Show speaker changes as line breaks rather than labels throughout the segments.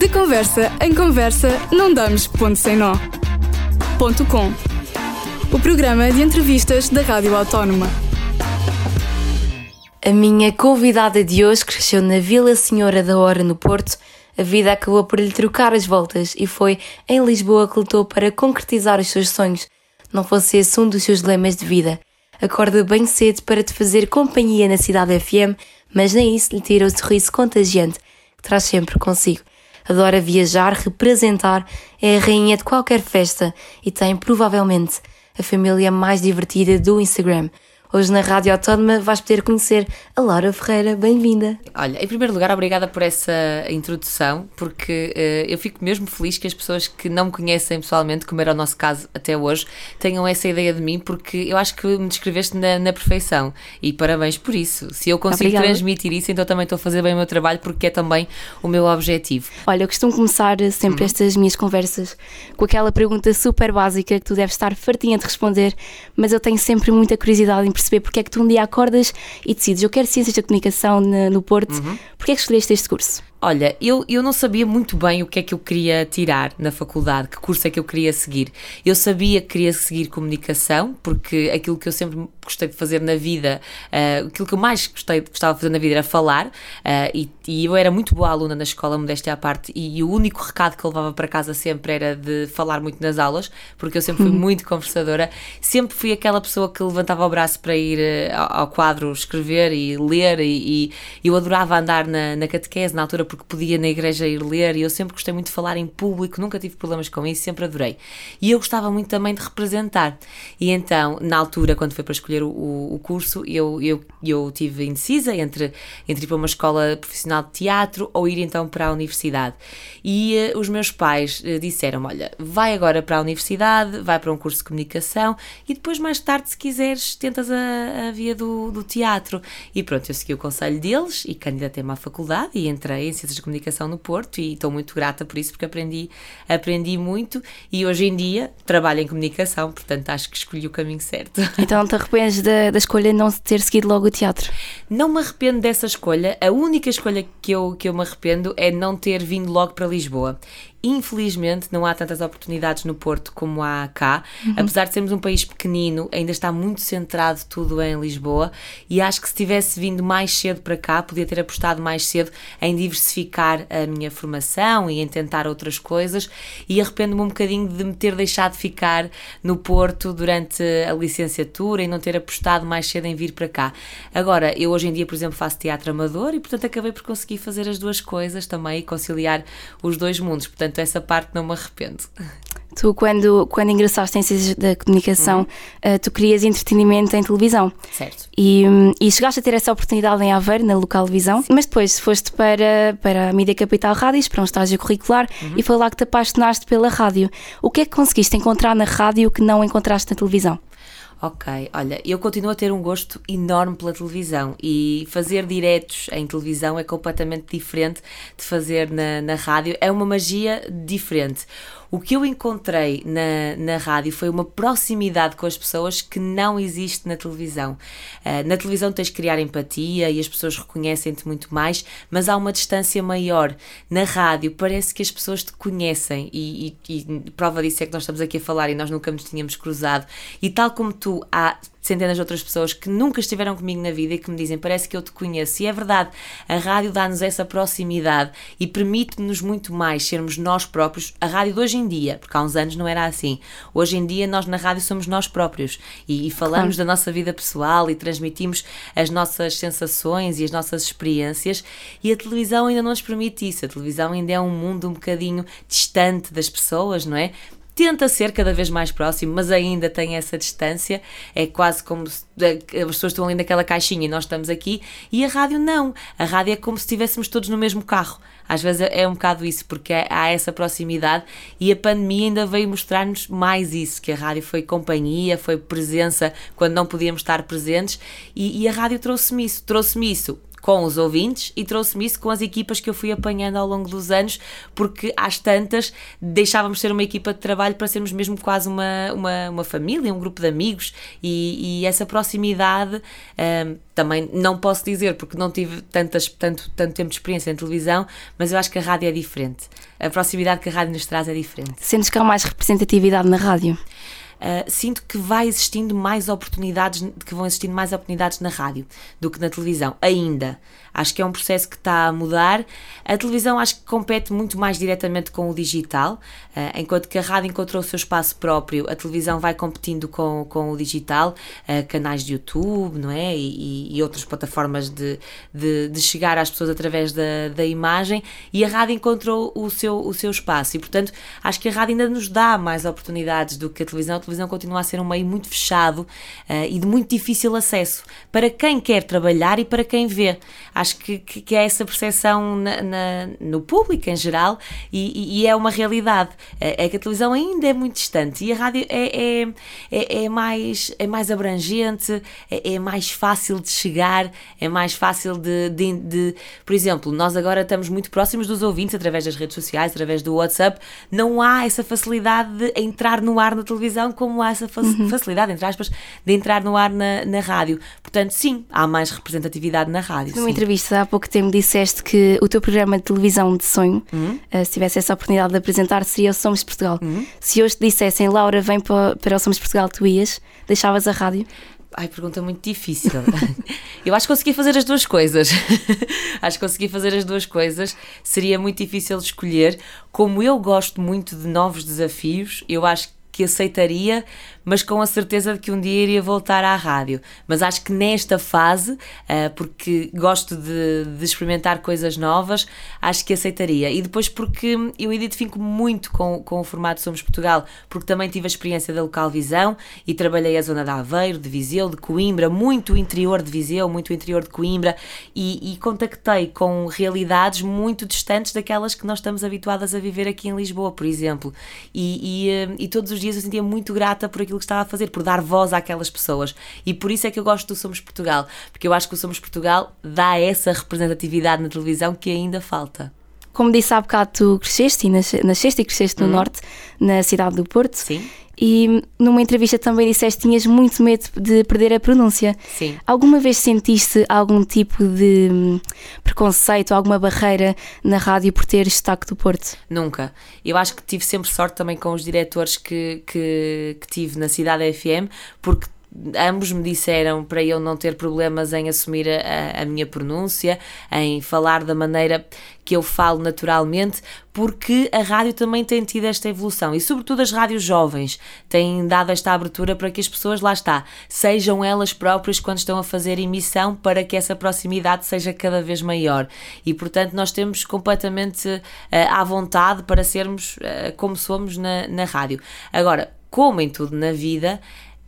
De conversa em conversa, não damos ponto sem nó. Ponto com. O programa de entrevistas da Rádio Autónoma.
A minha convidada de hoje cresceu na Vila Senhora da Hora, no Porto. A vida acabou por lhe trocar as voltas e foi em Lisboa que lutou para concretizar os seus sonhos. Não fosse esse um dos seus dilemas de vida. Acorda bem cedo para te fazer companhia na cidade FM, mas nem isso lhe tira o sorriso contagiante que traz sempre consigo. Adora viajar, representar, é a rainha de qualquer festa e tem provavelmente a família mais divertida do Instagram. Hoje na Rádio Autónoma vais poder conhecer a Laura Ferreira. Bem-vinda.
Olha, em primeiro lugar, obrigada por essa introdução, porque uh, eu fico mesmo feliz que as pessoas que não me conhecem pessoalmente, como era o nosso caso até hoje, tenham essa ideia de mim, porque eu acho que me descreveste na, na perfeição. E parabéns por isso. Se eu consigo obrigada. transmitir isso, então também estou a fazer bem o meu trabalho, porque é também o meu objetivo.
Olha, eu costumo começar sempre uhum. estas minhas conversas com aquela pergunta super básica que tu deves estar fartinha de responder, mas eu tenho sempre muita curiosidade em perceber porque é que tu um dia acordas e decides, eu quero Ciências da Comunicação no Porto, uhum. porque é que escolheste este curso?
Olha, eu, eu não sabia muito bem o que é que eu queria tirar na faculdade, que curso é que eu queria seguir. Eu sabia que queria seguir comunicação, porque aquilo que eu sempre gostei de fazer na vida, uh, aquilo que eu mais gostei, gostava de fazer na vida era falar, uh, e, e, eu era muito boa aluna na escola, modéstia à parte, e, e, o único recado que eu levava para casa sempre era de falar muito nas aulas, porque eu sempre fui muito conversadora, sempre fui aquela pessoa que levantava o braço para ir uh, ao, quadro escrever e ler, e, e eu adorava andar na, na catequese na altura porque podia na igreja ir ler e eu sempre gostei muito de falar em público, nunca tive problemas com isso, sempre adorei. E eu gostava muito também de representar. E então, na altura, quando foi para escolher o, o curso, eu, eu, eu tive indecisa entre, entre ir para uma escola profissional de teatro ou ir então para a universidade. E uh, os meus pais uh, disseram: Olha, vai agora para a universidade, vai para um curso de comunicação e depois, mais tarde, se quiseres, tentas a, a via do, do teatro. E pronto, eu segui o conselho deles e candidatei-me à faculdade e entrei em Ciências de Comunicação no Porto e estou muito grata por isso porque aprendi, aprendi muito e hoje em dia trabalho em comunicação, portanto acho que escolhi o caminho certo.
Então te arrependes da, da escolha de não ter seguido logo o teatro?
Não me arrependo dessa escolha, a única escolha que eu, que eu me arrependo é não ter vindo logo para Lisboa. Infelizmente, não há tantas oportunidades no Porto como há cá. Uhum. Apesar de sermos um país pequenino, ainda está muito centrado tudo em Lisboa. E acho que se tivesse vindo mais cedo para cá, podia ter apostado mais cedo em diversificar a minha formação e em tentar outras coisas. E arrependo-me um bocadinho de me ter deixado ficar no Porto durante a licenciatura e não ter apostado mais cedo em vir para cá. Agora, eu hoje em dia, por exemplo, faço teatro amador e, portanto, acabei por conseguir fazer as duas coisas também e conciliar os dois mundos. Portanto, portanto essa parte não me arrependo.
Tu, quando, quando ingressaste em Ciências da Comunicação, uhum. uh, tu querias entretenimento em televisão.
Certo.
E, e chegaste a ter essa oportunidade em Aveiro, na local visão, mas depois foste para, para a Mídia Capital Rádios, para um estágio curricular, uhum. e foi lá que te apaixonaste pela rádio. O que é que conseguiste encontrar na rádio que não encontraste na televisão?
Ok, olha, eu continuo a ter um gosto enorme pela televisão e fazer diretos em televisão é completamente diferente de fazer na, na rádio, é uma magia diferente. O que eu encontrei na, na rádio foi uma proximidade com as pessoas que não existe na televisão. Uh, na televisão tens de criar empatia e as pessoas reconhecem-te muito mais, mas há uma distância maior. Na rádio parece que as pessoas te conhecem e, e, e prova disso é que nós estamos aqui a falar e nós nunca nos tínhamos cruzado. E tal como tu, há centenas de outras pessoas que nunca estiveram comigo na vida e que me dizem parece que eu te conheço. E é verdade, a rádio dá-nos essa proximidade e permite-nos muito mais sermos nós próprios. A rádio de hoje em dia, porque há uns anos não era assim. Hoje em dia nós na rádio somos nós próprios e, e falamos claro. da nossa vida pessoal e transmitimos as nossas sensações e as nossas experiências e a televisão ainda não nos permite isso. A televisão ainda é um mundo um bocadinho distante das pessoas, não é? Tenta ser cada vez mais próximo, mas ainda tem essa distância. É quase como se as pessoas estão ali naquela caixinha e nós estamos aqui, e a rádio não. A rádio é como se estivéssemos todos no mesmo carro. Às vezes é um bocado isso, porque há essa proximidade e a pandemia ainda veio mostrar-nos mais isso, que a rádio foi companhia, foi presença quando não podíamos estar presentes e, e a rádio trouxe-me isso, trouxe-me isso com os ouvintes e trouxe-me isso com as equipas que eu fui apanhando ao longo dos anos, porque às tantas deixávamos ser uma equipa de trabalho para sermos mesmo quase uma, uma, uma família, um grupo de amigos e, e essa proximidade um, também não posso dizer porque não tive tantas, tanto, tanto tempo de experiência em televisão, mas eu acho que a rádio é diferente. a proximidade que a rádio nos traz é diferente.
Sentes que há mais representatividade na rádio?
Uh, sinto que vai existindo mais oportunidades, que vão existindo mais oportunidades na rádio do que na televisão, ainda. Acho que é um processo que está a mudar. A televisão acho que compete muito mais diretamente com o digital, uh, enquanto que a rádio encontrou o seu espaço próprio, a televisão vai competindo com, com o digital, uh, canais de YouTube, não é? E, e outras plataformas de, de, de, chegar às pessoas através da, da imagem, e a rádio encontrou o seu, o seu espaço. E, portanto, acho que a rádio ainda nos dá mais oportunidades do que a televisão. Televisão continua a ser um meio muito fechado uh, e de muito difícil acesso para quem quer trabalhar e para quem vê acho que, que, que é essa percepção na, na, no público em geral e, e, é uma realidade. É, é, que a televisão ainda é muito distante e a rádio é, é, é, é mais, é mais abrangente, é, é, mais fácil de chegar, é mais fácil de, de, de, Por exemplo, nós agora estamos muito próximos dos ouvintes através das redes sociais, através do WhatsApp. Não há essa facilidade de entrar no ar na televisão como há essa uhum. facilidade, entre aspas, de entrar no ar na, na rádio. Portanto, sim, há mais representatividade na rádio.
Numa entrevista há pouco tempo disseste que o teu programa de televisão de sonho, uhum. uh, se tivesse essa oportunidade de apresentar, seria o Somos Portugal. Uhum. Se hoje te dissessem, Laura, vem para, para o Somos Portugal, tu ias? Deixavas a rádio?
Ai, pergunta muito difícil. eu acho que consegui fazer as duas coisas. acho que consegui fazer as duas coisas. Seria muito difícil escolher. Como eu gosto muito de novos desafios, eu acho que que aceitaria, mas com a certeza de que um dia iria voltar à rádio. Mas acho que nesta fase, uh, porque gosto de, de, experimentar coisas novas, acho que aceitaria. E depois porque eu identifico muito com, com o formato Somos Portugal, porque também tive a experiência da local visão e trabalhei a zona de Aveiro, de Viseu, de Coimbra, muito interior de Viseu, muito interior de Coimbra, e, e contactei com realidades muito distantes daquelas que nós estamos habituadas a viver aqui em Lisboa, por exemplo. E, e, uh, e todos os dias eu sentia muito grata por aquilo que estava a fazer, por dar voz àquelas pessoas. E por isso é que eu gosto do Somos Portugal, porque eu acho que o Somos Portugal dá essa representatividade na televisão que ainda falta.
Como disse há bocado, tu cresceste e nasceste e cresceste no hum. Norte, na cidade do Porto.
Sim.
E numa entrevista também disseste que tinhas muito medo de perder a pronúncia.
Sim.
Alguma vez sentiste algum tipo de hum, preconceito, alguma barreira na rádio por ter destaque do Porto?
Nunca. Eu acho que tive sempre sorte também com os diretores que, que, que tive na Cidade FM, porque ambos me disseram para eu não ter problemas em assumir a, a, minha pronúncia, em falar da maneira que eu falo naturalmente, porque a rádio também tem tido esta evolução e, sobretudo, as rádios jovens têm dado esta abertura para que as pessoas, lá está, sejam elas próprias quando estão a fazer emissão para que essa proximidade seja cada vez maior. E, portanto, nós temos completamente uh, à vontade para sermos uh, como somos na, na rádio. Agora, como em tudo na vida,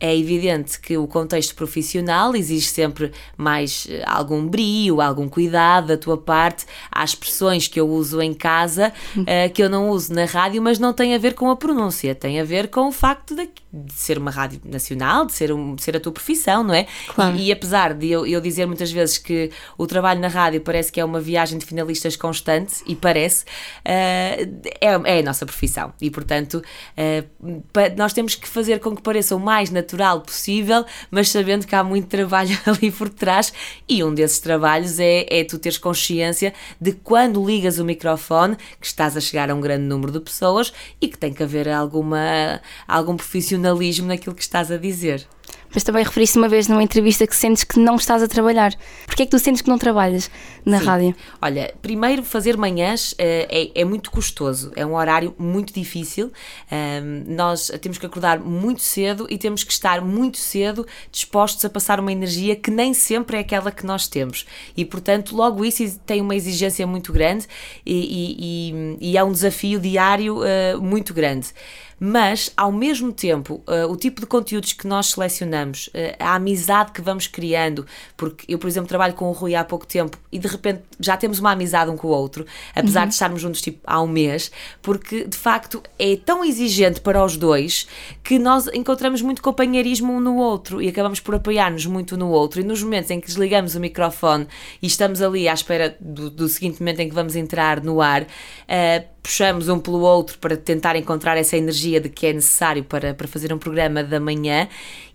é evidente que o contexto profissional exige sempre mais eh, algum brio, algum cuidado da tua parte. Há expressões que eu uso em casa uh, que eu não uso na rádio, mas não tem a ver com a pronúncia, tem a ver com o facto de, de ser uma rádio nacional, de ser, um, de ser a tua profissão, não é?
Claro.
E, e, apesar de eu, eu dizer muitas vezes que o trabalho na rádio parece que é uma viagem de finalistas constante, e parece, uh, é, é a nossa profissão. E portanto, uh, nós temos que fazer com que pareça o mais natural natural possível, mas sabendo que há muito trabalho ali por trás. E um desses trabalhos é, é tu teres consciência de quando ligas o microfone que estás a chegar a um grande número de pessoas e que tem que haver alguma, algum profissionalismo naquilo que estás a dizer.
Mas também referiste uma vez numa entrevista que sentes que não estás a trabalhar. Porquê é que tu sentes que não trabalhas na
Sim.
rádio?
Olha, primeiro fazer manhãs uh, é, é, muito custoso, é um horário muito difícil. Um, nós temos que acordar muito cedo e temos que estar muito cedo dispostos a passar uma energia que nem sempre é aquela que nós temos. E portanto, logo isso tem uma exigência muito grande e, e, e, e é um desafio diário uh, muito grande mas ao mesmo tempo uh, o tipo de conteúdos que nós selecionamos, uh, a amizade que vamos criando, porque eu, por exemplo, trabalho com o Rui há pouco tempo e de repente já temos uma amizade um com o outro, apesar uhum. de estarmos juntos tipo há um mês, porque de facto é tão exigente para os dois que nós encontramos muito companheirismo um no outro e acabamos por apoiar-nos muito no outro. E nos momentos em que desligamos o microfone e estamos ali à espera do, do seguinte momento em que vamos entrar no ar, uh, puxamos um pelo outro para tentar encontrar essa energia de que é necessário para, para fazer um programa da manhã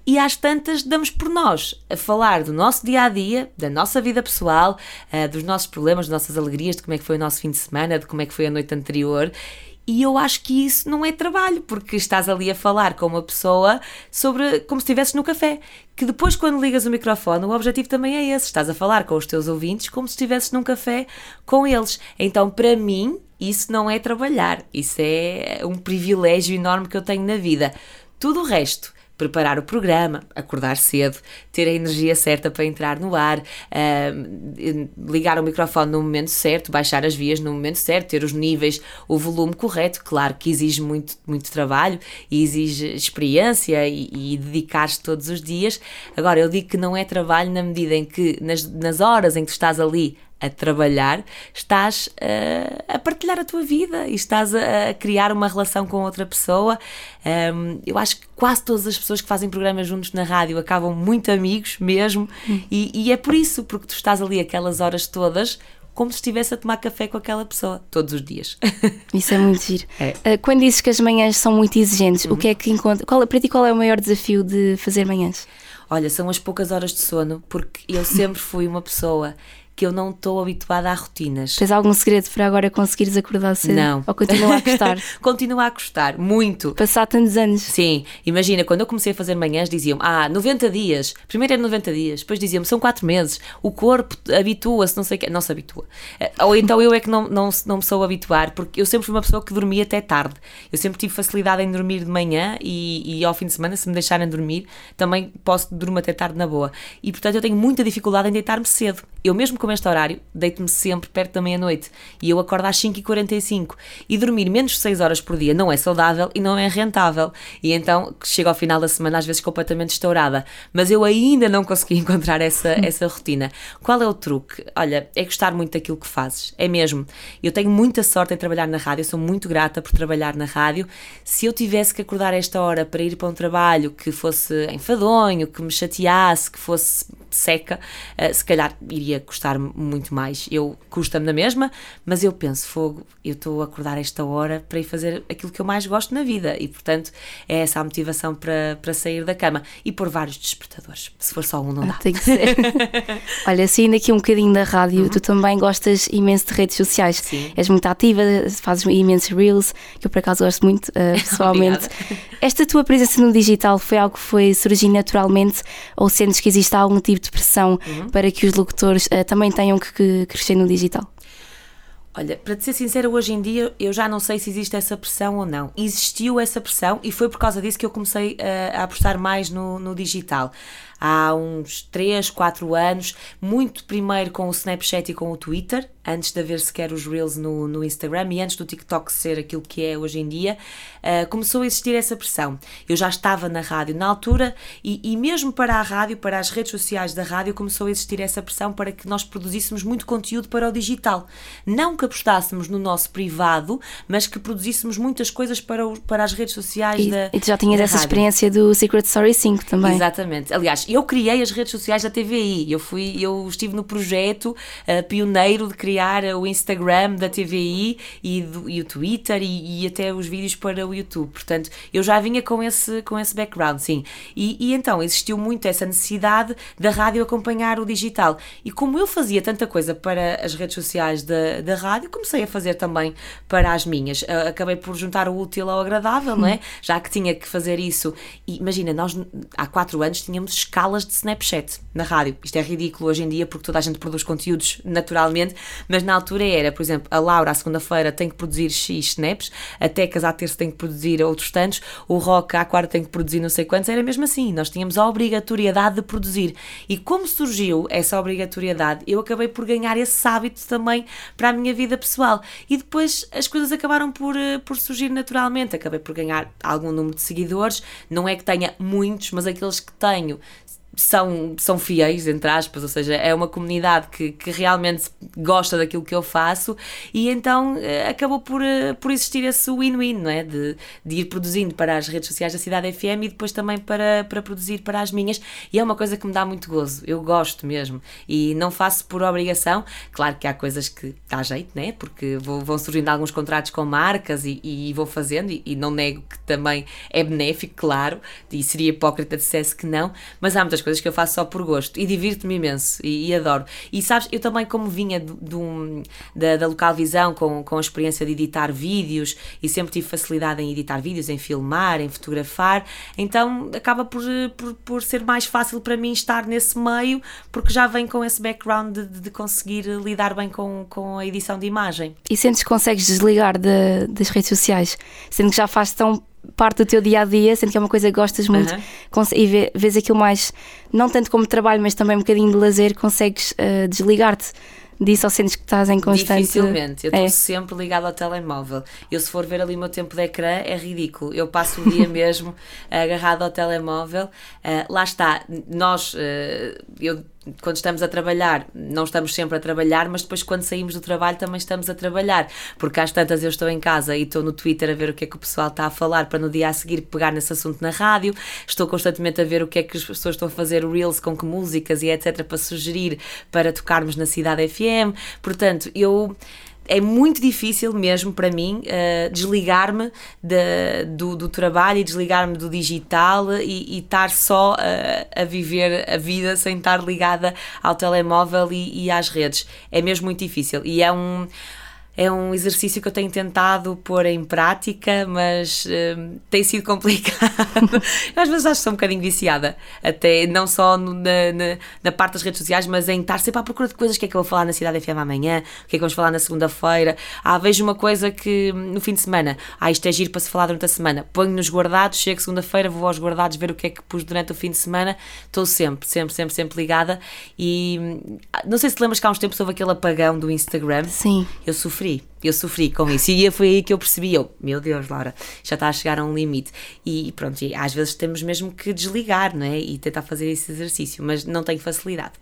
e às tantas damos por nós a falar do nosso dia a dia, da nossa vida pessoal, uh, dos nossos problemas, das nossas alegrias, de como é que foi o nosso fim de semana, de como é que foi a noite anterior. E eu acho que isso não é trabalho, porque estás ali a falar com uma pessoa sobre como se estivesses no café. Que depois, quando ligas o microfone, o objetivo também é esse: estás a falar com os teus ouvintes como se estivesses num café com eles. Então, para mim, isso não é trabalhar, isso é um privilégio enorme que eu tenho na vida. Tudo o resto preparar o programa, acordar cedo, ter a energia certa para entrar no ar, uh, ligar o microfone no momento certo, baixar as vias no momento certo, ter os níveis, o volume correto. Claro que exige muito, muito trabalho e exige experiência e, e dedicar-se todos os dias. Agora, eu digo que não é trabalho na medida em que, nas, nas horas em que tu estás ali a trabalhar, estás uh, a partilhar a tua vida e estás a, a criar uma relação com outra pessoa. Um, eu acho que quase todas as pessoas que fazem programas juntos na rádio acabam muito amigos mesmo, hum. e, e, é por isso, porque tu estás ali aquelas horas todas. Como se estivesse a tomar café com aquela pessoa todos os dias.
Isso é muito giro. É. Uh, quando dizes que as manhãs são muito exigentes, uhum. o que é que encontra? Qual, para ti, qual é o maior desafio de fazer manhãs?
Olha, são as poucas horas de sono, porque eu sempre fui uma pessoa que eu não estou habituada a rotinas.
Tens algum segredo para agora conseguires acordar cedo?
Não.
Ou continua a custar?
continua a custar, muito.
Passar tantos anos.
Sim, imagina, quando eu comecei a fazer manhãs diziam-me, ah, 90 dias, primeiro era 90 dias, depois diziam-me, são 4 meses, o corpo habitua-se, não sei o quê, não se habitua. Eh, ou então eu é que não, não, não me sou a habituar, porque eu sempre fui uma pessoa que dormia até tarde. Eu sempre tive facilidade em dormir de manhã e, e ao fim de semana, se me deixarem dormir, também posso dormir até tarde na boa. E portanto eu tenho muita dificuldade em deitar-me cedo. Eu mesmo com este horário, deito-me sempre perto da meia-noite e eu acordo às 5h45 e dormir menos de 6 horas por dia não é saudável e não é rentável. E então chego ao final da semana às vezes completamente estourada. Mas eu ainda não consegui encontrar essa, essa rotina. Qual é o truque? Olha, é gostar muito daquilo que fazes. É mesmo. Eu tenho muita sorte em trabalhar na rádio, sou muito grata por trabalhar na rádio. Se eu tivesse que acordar a esta hora para ir para um trabalho que fosse enfadonho, que me chateasse, que fosse seca, uh, se calhar iria custar muito mais. Eu custa-me na mesma, mas eu penso, fogo, eu estou a acordar esta hora para ir fazer aquilo que eu mais gosto na vida e, portanto, é essa a motivação para, para sair da cama e por vários despertadores. Se for só um, não dá.
tem que ser. Olha, saindo aqui um bocadinho da rádio, uhum. tu também gostas imenso de redes sociais.
Sim.
És muito ativa, fazes imensos reels, que eu por acaso gosto muito, uh, pessoalmente. Esta tua presença no digital foi algo que foi surgir naturalmente ou sentes que existe algum tipo de pressão uhum. para que os locutores uh, também tenham que, que crescer no digital?
Olha, para te ser sincera, hoje em dia eu já não sei se existe essa pressão ou não. Existiu essa pressão e foi por causa disso que eu comecei a, a apostar mais no, no digital há uns 3, 4 anos, muito primeiro com o Snapchat e com o Twitter, antes de haver sequer os Reels no, no Instagram e antes do TikTok ser aquilo que é hoje em dia, uh, começou a existir essa pressão. Eu já estava na rádio na altura e, e mesmo para a rádio, para as redes sociais da rádio, começou a existir essa pressão para que nós produzíssemos muito conteúdo para o digital. Não que apostássemos no nosso privado, mas que produzíssemos muitas coisas para, o, para as redes sociais
e,
da
E tu já tinhas essa rádio. experiência do Secret Story 5 também.
Exatamente. Aliás, eu criei as redes sociais da TVI. Eu fui, eu estive no projeto uh, pioneiro de criar o Instagram da TVI e, do, e o Twitter e, e, até os vídeos para o YouTube. Portanto, eu já vinha com esse, com esse background, sim. E, e então existiu muito essa necessidade da rádio acompanhar o digital. E como eu fazia tanta coisa para as redes sociais da, da rádio, comecei a fazer também para as minhas. Uh, acabei por juntar o útil ao agradável, não é? Já que tinha que fazer isso. E imagina, nós há quatro anos tínhamos escalas de Snapchat na rádio. Isto é ridículo hoje em dia porque toda a gente produz conteúdos naturalmente, mas na altura era, por exemplo, a Laura à segunda-feira tem que produzir X snaps, a Tecas à terça tem que produzir outros tantos, o Rock à quarta tem que produzir não sei quantos, era mesmo assim. Nós tínhamos a obrigatoriedade de produzir. E como surgiu essa obrigatoriedade, eu acabei por ganhar esse hábito também para a minha vida pessoal. E depois as coisas acabaram por, eh, por surgir naturalmente. Acabei por ganhar algum número de seguidores, não é que tenha muitos, mas aqueles que tenho são, são fiéis, entre aspas, ou seja, é uma comunidade que, que realmente gosta daquilo que eu faço e então uh, acabou por, uh, por existir esse win-win, não é? De, de ir produzindo para as redes sociais da Cidade FM e depois também para, para produzir para as minhas e é uma coisa que me dá muito gozo, eu gosto mesmo e não faço por obrigação, claro que há coisas que dá jeito, né? Porque vou, vão surgindo alguns contratos com marcas e, e vou fazendo e, e não nego que também é benéfico, claro, e seria hipócrita dissesse que não, mas há muitas coisas que eu faço só por gosto e divirto-me imenso e, e, adoro. E sabes, eu também, como vinha do, do, da, da local visão com, com a experiência de editar vídeos e sempre tive facilidade em editar vídeos, em filmar, em fotografar, então acaba por, por, por ser mais fácil para mim estar nesse meio porque já vem com esse background de, de conseguir lidar bem com, com a edição de imagem.
E sentes que consegues desligar de, das redes sociais, sendo que já faz tão parte do teu dia a dia, sendo que é uma coisa que gostas muito uhum. e vês aquilo mais, não tanto como trabalho, mas também um bocadinho de lazer, consegues uh, desligar-te disso ou sentes que estás em constante.
Dificilmente, eu estou é. sempre ligado ao telemóvel. Eu, se for ver ali o meu tempo de ecrã, é ridículo. Eu passo o dia mesmo agarrado ao telemóvel. Uh, lá está, nós, uh, eu quando estamos a trabalhar, não estamos sempre a trabalhar, mas depois quando saímos do trabalho também estamos a trabalhar, porque às tantas eu estou em casa e estou no Twitter a ver o que é que o pessoal está a falar para no dia a seguir pegar nesse assunto na rádio, estou constantemente a ver o que é que as pessoas estão a fazer, reels com que músicas e etc para sugerir para tocarmos na Cidade FM, portanto, eu é muito difícil mesmo para mim uh, desligar-me de, do, do, trabalho e desligar-me do digital e, e estar só uh, a viver a vida sem estar ligada ao telemóvel e, e às redes. É mesmo muito difícil e é um é um exercício que eu tenho tentado pôr em prática, mas uh, tem sido complicado. às vezes acho que sou um bocadinho viciada, até não só no, na, na, na, parte das redes sociais, mas em estar sempre à procura de coisas. O que é que eu vou falar na Cidade FM amanhã? O que é que vamos falar na segunda-feira? Ah, vejo uma coisa que no fim de semana, ah, isto é giro para se falar durante a semana. Ponho nos guardados, chego segunda-feira, vou aos guardados ver o que é que pus durante o fim de semana. Estou sempre, sempre, sempre, sempre ligada. E hum, não sei se te lembras que há uns tempos houve aquele apagão do Instagram.
Sim.
Eu sofri sofri. Eu sofri com isso. E foi aí que eu percebi, eu, meu Deus, Laura, já está a chegar a um limite. E pronto, às vezes temos mesmo que desligar, não é? E tentar fazer esse exercício, mas não tenho facilidade.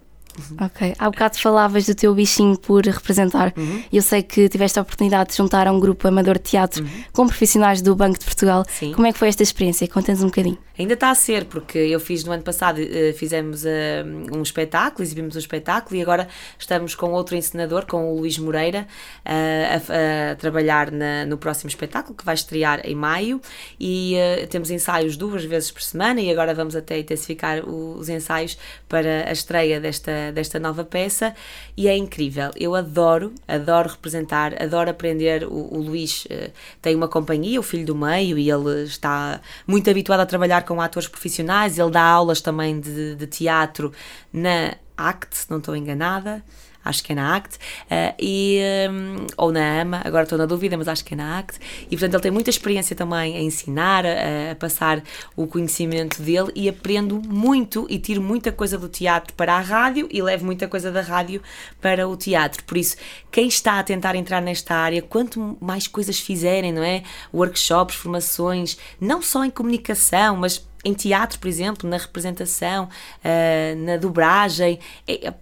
Ok. Há bocado falavas do teu bichinho por representar. Uhum. Eu sei que tiveste a oportunidade de juntar a um grupo amador de teatro uhum. com profissionais do Banco de Portugal. Sim. Como é que foi esta experiência? Conta-nos um bocadinho.
Ainda está a ser, porque eu fiz no ano passado, uh, fizemos uh, um espetáculo, exibimos um espetáculo e agora estamos com outro encenador, com o Luís Moreira, uh, a, a, trabalhar na, no próximo espetáculo que vai estrear em maio e temos ensaios duas vezes por semana e agora vamos até intensificar os ensaios para a estreia desta desta, nova peça e é incrível. Eu adoro, adoro representar, adoro aprender. O, o Luís uh, tem uma companhia, o Filho do Meio, e ele está muito habituado a trabalhar com atores profissionais. Ele dá aulas também de, de teatro na ACT, se não estou enganada acho que é na ACT, uh, e, um, ou na AMA, agora estou na dúvida, mas acho que é na ACT, e portanto ele tem muita experiência também a ensinar, a, a, passar o conhecimento dele e aprendo muito e tiro muita coisa do teatro para a rádio e levo muita coisa da rádio para o teatro. Por isso, quem está a tentar entrar nesta área, quanto mais coisas fizerem, não é? Workshops, formações, não só em comunicação, mas em teatro, por exemplo, na representação, uh, na dobragem, é, é,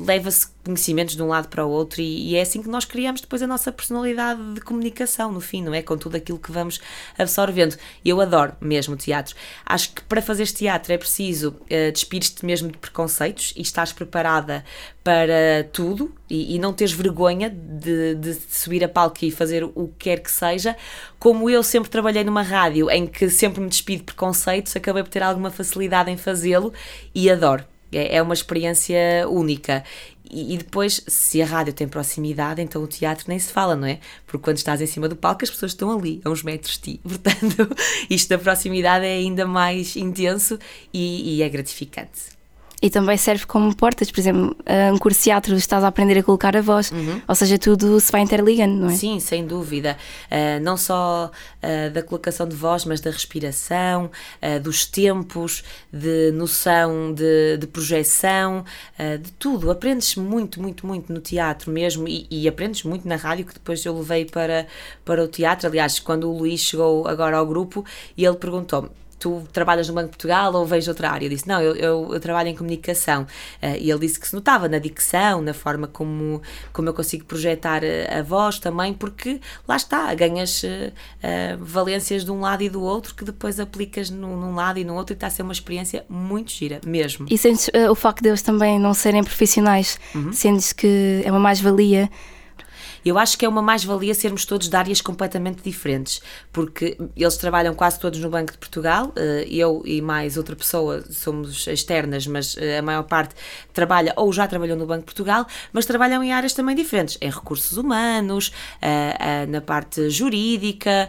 leva-se conhecimentos de um lado para o outro e, e, é assim que nós criamos depois a nossa personalidade de comunicação, no fim, não é? Com tudo aquilo que vamos absorvendo. Eu adoro mesmo teatro. Acho que para fazeres teatro é preciso uh, despires-te mesmo de preconceitos e estás preparada para tudo e, e não teres vergonha de, de, subir a palco e fazer o que quer que seja. Como eu sempre trabalhei numa rádio em que sempre me despido de preconceitos, acabei por ter alguma facilidade em fazê-lo e adoro. É, é uma experiência única. E, depois, se a rádio tem proximidade, então o teatro nem se fala, não é? Porque quando estás em cima do palco, as pessoas estão ali, a uns metros de ti. Portanto, isto da proximidade é ainda mais intenso e, e é gratificante.
E também serve como portas, por exemplo, um curso de teatro estás a aprender a colocar a voz, uhum. ou seja, tudo se vai interligando, não é?
Sim, sem dúvida. Uh, não só uh, da colocação de voz, mas da respiração, uh, dos tempos, de noção de, de projeção, de tudo. Aprendes muito, muito, muito no teatro mesmo e, e, aprendes muito na rádio, que depois eu levei para, para o teatro. Aliás, quando o Luís chegou agora ao grupo, e ele perguntou-me tu trabalhas no Banco de Portugal ou vejo outra área? Eu disse, não, eu, eu, eu trabalho em comunicação. Uh, e ele disse que se notava na dicção, na forma como, como eu consigo projetar a, a voz também, porque lá está, ganhas uh, valências de um lado e do outro que depois aplicas num, num, lado e no outro e está a ser uma experiência muito gira, mesmo.
E sentes o facto de eles também não serem profissionais, uhum. sentes que é uma mais-valia
eu acho que é uma mais-valia sermos todos de áreas completamente diferentes, porque eles trabalham quase todos no Banco de Portugal, eh, eu e mais outra pessoa somos externas, mas eh, a maior parte trabalha ou já trabalhou no Banco de Portugal, mas trabalham em áreas também diferentes, em recursos humanos, eh, na parte jurídica,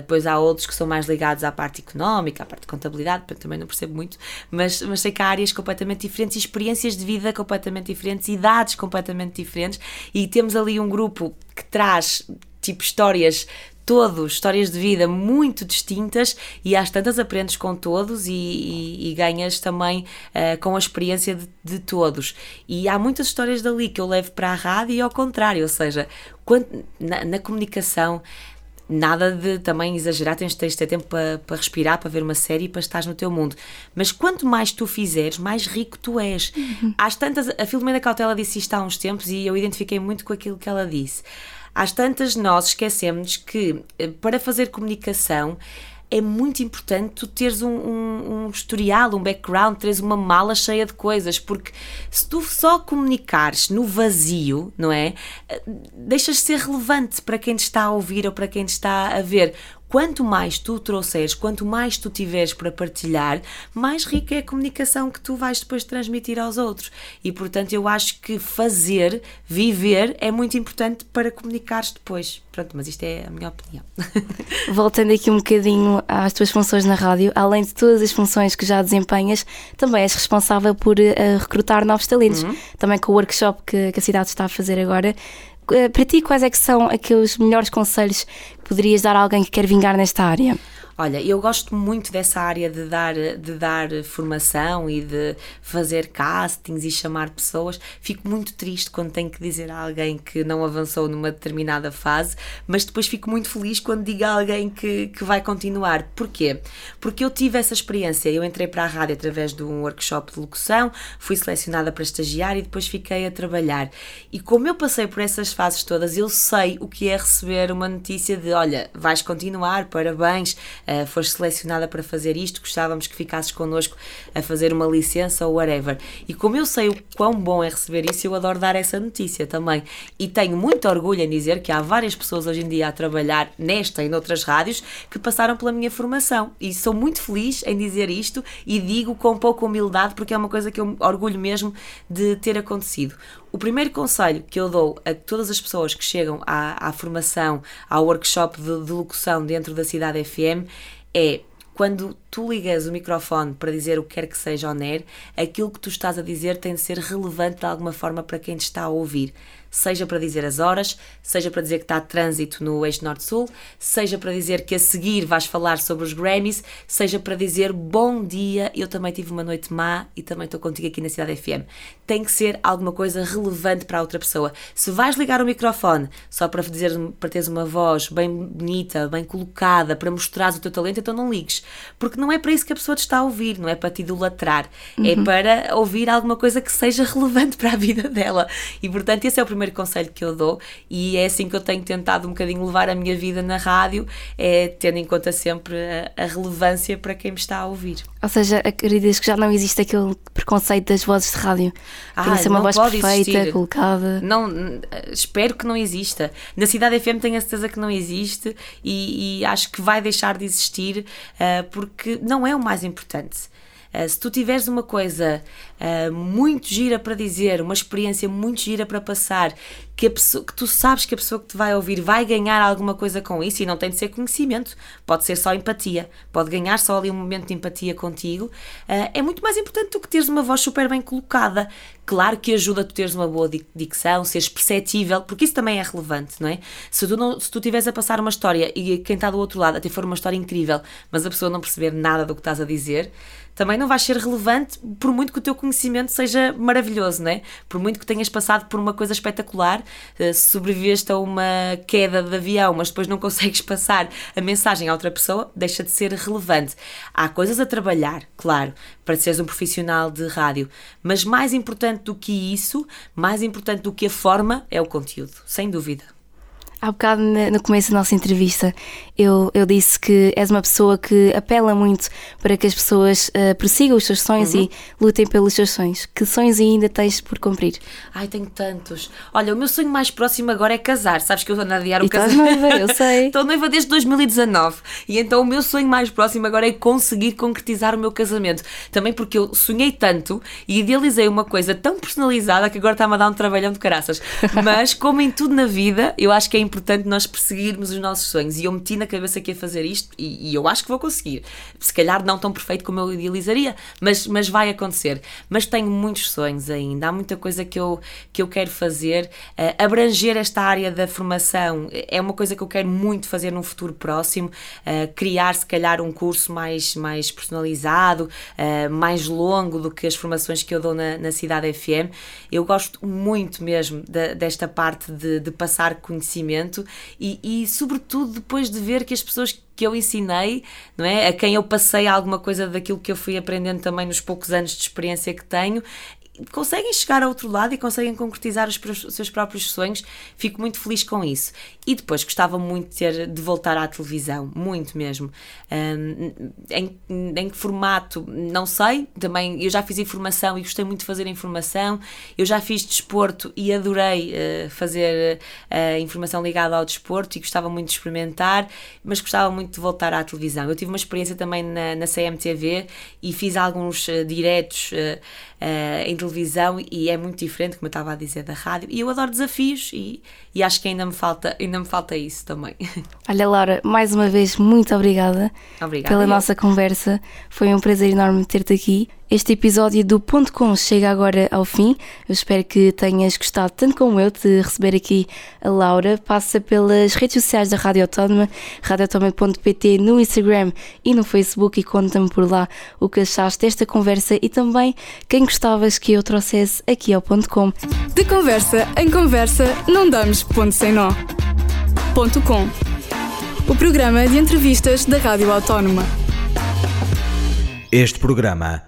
depois há outros que são mais ligados à parte económica, à parte de contabilidade, também não percebo muito, mas, mas sei que há áreas completamente diferentes experiências de vida completamente diferentes, idades completamente diferentes, e temos ali um grupo que traz tipo histórias todos, histórias de vida muito distintas e às tantas aprendes com todos e, e, e ganhas também uh, com a experiência de, de, todos. E há muitas histórias dali que eu levo para a rádio e ao contrário, ou seja, quando, na, na comunicação nada de também exagerar, tens, tens de ter tempo para, para respirar, para ver uma série e para estar no teu mundo. Mas quanto mais tu fizeres, mais rico tu és. Uhum. Às tantas, a Filomena Cautela disse isto há uns tempos e eu identifiquei muito com aquilo que ela disse. Às tantas, nós esquecemos que eh, para fazer comunicação é muito importante tu teres um, um, um, historial, um background, teres uma mala cheia de coisas, porque se tu só comunicares no vazio, não é? Deixas de ser relevante para quem te está a ouvir ou para quem te está a ver quanto mais tu trouxeres, quanto mais tu tiveres para partilhar, mais rica é a comunicação que tu vais depois transmitir aos outros. E portanto, eu acho que fazer, viver, é muito importante para comunicares depois. Pronto, mas isto é a minha opinião.
Voltando aqui um bocadinho às tuas funções na rádio, além de todas as funções que já desempenhas, também és responsável por uh, recrutar novos talentos. Uhum. Também com o workshop que, que a cidade está a fazer agora. Eh, para ti, quais é que são aqueles melhores conselhos poderias dar a alguém que quer vingar nesta área?
Olha, eu gosto muito dessa área de dar, de dar formação e de fazer castings e chamar pessoas. Fico muito triste quando tenho que dizer a alguém que não avançou numa determinada fase, mas depois fico muito feliz quando digo a alguém que, que vai continuar. Porquê? Porque eu tive essa experiência. Eu entrei para a rádio através de um workshop de locução, fui selecionada para estagiar e depois fiquei a trabalhar. E como eu passei por essas fases todas, eu sei o que é receber uma notícia de: olha, vais continuar, parabéns uh, foste selecionada para fazer isto, gostávamos que ficasses connosco a fazer uma licença ou whatever. E como eu sei o quão bom é receber isso, eu adoro dar essa notícia também. E tenho muito orgulho em dizer que há várias pessoas hoje em dia a trabalhar nesta e noutras rádios que passaram pela minha formação. E sou muito feliz em dizer isto e digo com pouca humildade porque é uma coisa que eu orgulho mesmo de ter acontecido. O primeiro conselho que eu dou a todas as pessoas que chegam à, à formação, ao workshop de, de locução dentro da Cidade FM é quando tu ligas o microfone para dizer o que quer que seja ao NER, aquilo que tu estás a dizer tem de ser relevante de alguma forma para quem te está a ouvir seja para dizer as horas, seja para dizer que está trânsito no eixo norte-sul, seja para dizer que a seguir vais falar sobre os Grammys, seja para dizer bom dia, eu também tive uma noite má e também estou contigo aqui na Cidade FM. Tem que ser alguma coisa relevante para a outra pessoa. Se vais ligar o microfone só para dizer para teres uma voz bem bonita, bem colocada, para mostrares o teu talento, então não ligues. Porque não é para isso que a pessoa te está a ouvir, não é para te idolatrar. É uhum. É para ouvir alguma coisa que seja relevante para a vida dela. E portanto, esse é o primeiro primeiro conselho que eu dou e é assim que eu tenho tentado um bocadinho levar a minha vida na rádio, é tendo em conta sempre a, a relevância para quem me está a ouvir.
Ou seja, acreditas que já não existe aquele preconceito das vozes de rádio? Ah, Tem que ser uma voz perfeita, existir. colocada.
Não, espero que não exista. Na Cidade FM tenho a certeza que não existe e, e acho que vai deixar de existir uh, porque não é o mais importante. Uh, se tu tiveres uma coisa uh, muito gira para dizer, uma experiência muito gira para passar, que, pessoa, que tu sabes que a pessoa que te vai ouvir vai ganhar alguma coisa com isso, e não tem de ser conhecimento, pode ser só empatia, pode ganhar só ali um momento de empatia contigo, uh, é muito mais importante do que teres uma voz super bem colocada. Claro que ajuda tu teres uma boa dicção, seres perceptível, porque isso também é relevante, não é? Se tu, não, se tu estiveres a passar uma história e quem está do outro lado até for uma história incrível, mas a pessoa não perceber nada do que estás a dizer, também não vais ser relevante por muito que o teu conhecimento seja maravilhoso, não é? Por muito que tenhas passado por uma coisa espetacular, se sobreviveste a uma queda de avião, mas depois não consegues passar a mensagem a outra pessoa, deixa de ser relevante. Há coisas a trabalhar, claro, para seres um profissional de rádio, mas mais importante do que isso, mais importante do que a forma, é o conteúdo, sem dúvida.
Há bocado, no começo da nossa entrevista, eu, eu disse que és uma pessoa que apela muito para que as pessoas uh, persigam os seus sonhos uhum. e lutem pelos seus sonhos. Que sonhos ainda tens por cumprir?
Ai, tenho tantos. Olha, o meu sonho mais próximo agora é casar. Sabes que eu ando a adiar
o
casamento.
noiva, eu sei.
Estou noiva desde 2019. E então o meu sonho mais próximo agora é conseguir concretizar o meu casamento. Também porque eu sonhei tanto e idealizei uma coisa tão personalizada que agora está-me a dar um trabalhão de caraças. Mas, como em tudo na vida, eu acho que é importante nós perseguirmos os nossos sonhos. E eu meti na cabeça que ia fazer isto e, e, eu acho que vou conseguir. Se calhar não tão perfeito como eu idealizaria, mas, mas vai acontecer. Mas tenho muitos sonhos ainda, há muita coisa que eu, que eu quero fazer. Uh, abranger esta área da formação é uma coisa que eu quero muito fazer num futuro próximo. Uh, criar, se calhar, um curso mais, mais personalizado, uh, mais longo do que as formações que eu dou na, na Cidade FM. Eu gosto muito mesmo de, desta parte de, de passar conhecimento e, e, sobretudo, depois de ver que as pessoas que eu ensinei, não é? A quem eu passei alguma coisa daquilo que eu fui aprendendo também nos poucos anos de experiência que tenho, conseguem chegar ao outro lado e conseguem concretizar os, os, seus próprios sonhos. Fico muito feliz com isso. E depois gostava muito de, ter, de voltar à televisão, muito mesmo. Um, em, que formato? Não sei. Também eu já fiz informação e gostei muito de fazer informação. Eu já fiz desporto e adorei uh, fazer uh, informação ligada ao desporto e gostava muito de experimentar, mas gostava muito de voltar à televisão. Eu tive uma experiência também na, na CMTV e fiz alguns uh, diretos em televisão televisão e é muito diferente, como eu estava a dizer, da rádio. E eu adoro desafios e, e acho que ainda me falta, ainda me falta isso também.
Olha, Laura, mais uma vez, muito obrigada, obrigada pela eu. nossa conversa. Foi um prazer enorme ter-te aqui. Este episódio do Ponto Com chega agora ao fim. Eu espero que tenhas gostado tanto como eu de receber aqui a Laura. Passa pelas redes sociais da Rádio Autónoma, radioautónoma.pt no Instagram e no Facebook e conta-me por lá o que achaste desta conversa e também quem gostavas que eu trouxesse aqui ao Ponto Com.
De conversa em conversa, não damos ponto sem nó. Ponto Com. O programa de entrevistas da Rádio Autónoma.
Este programa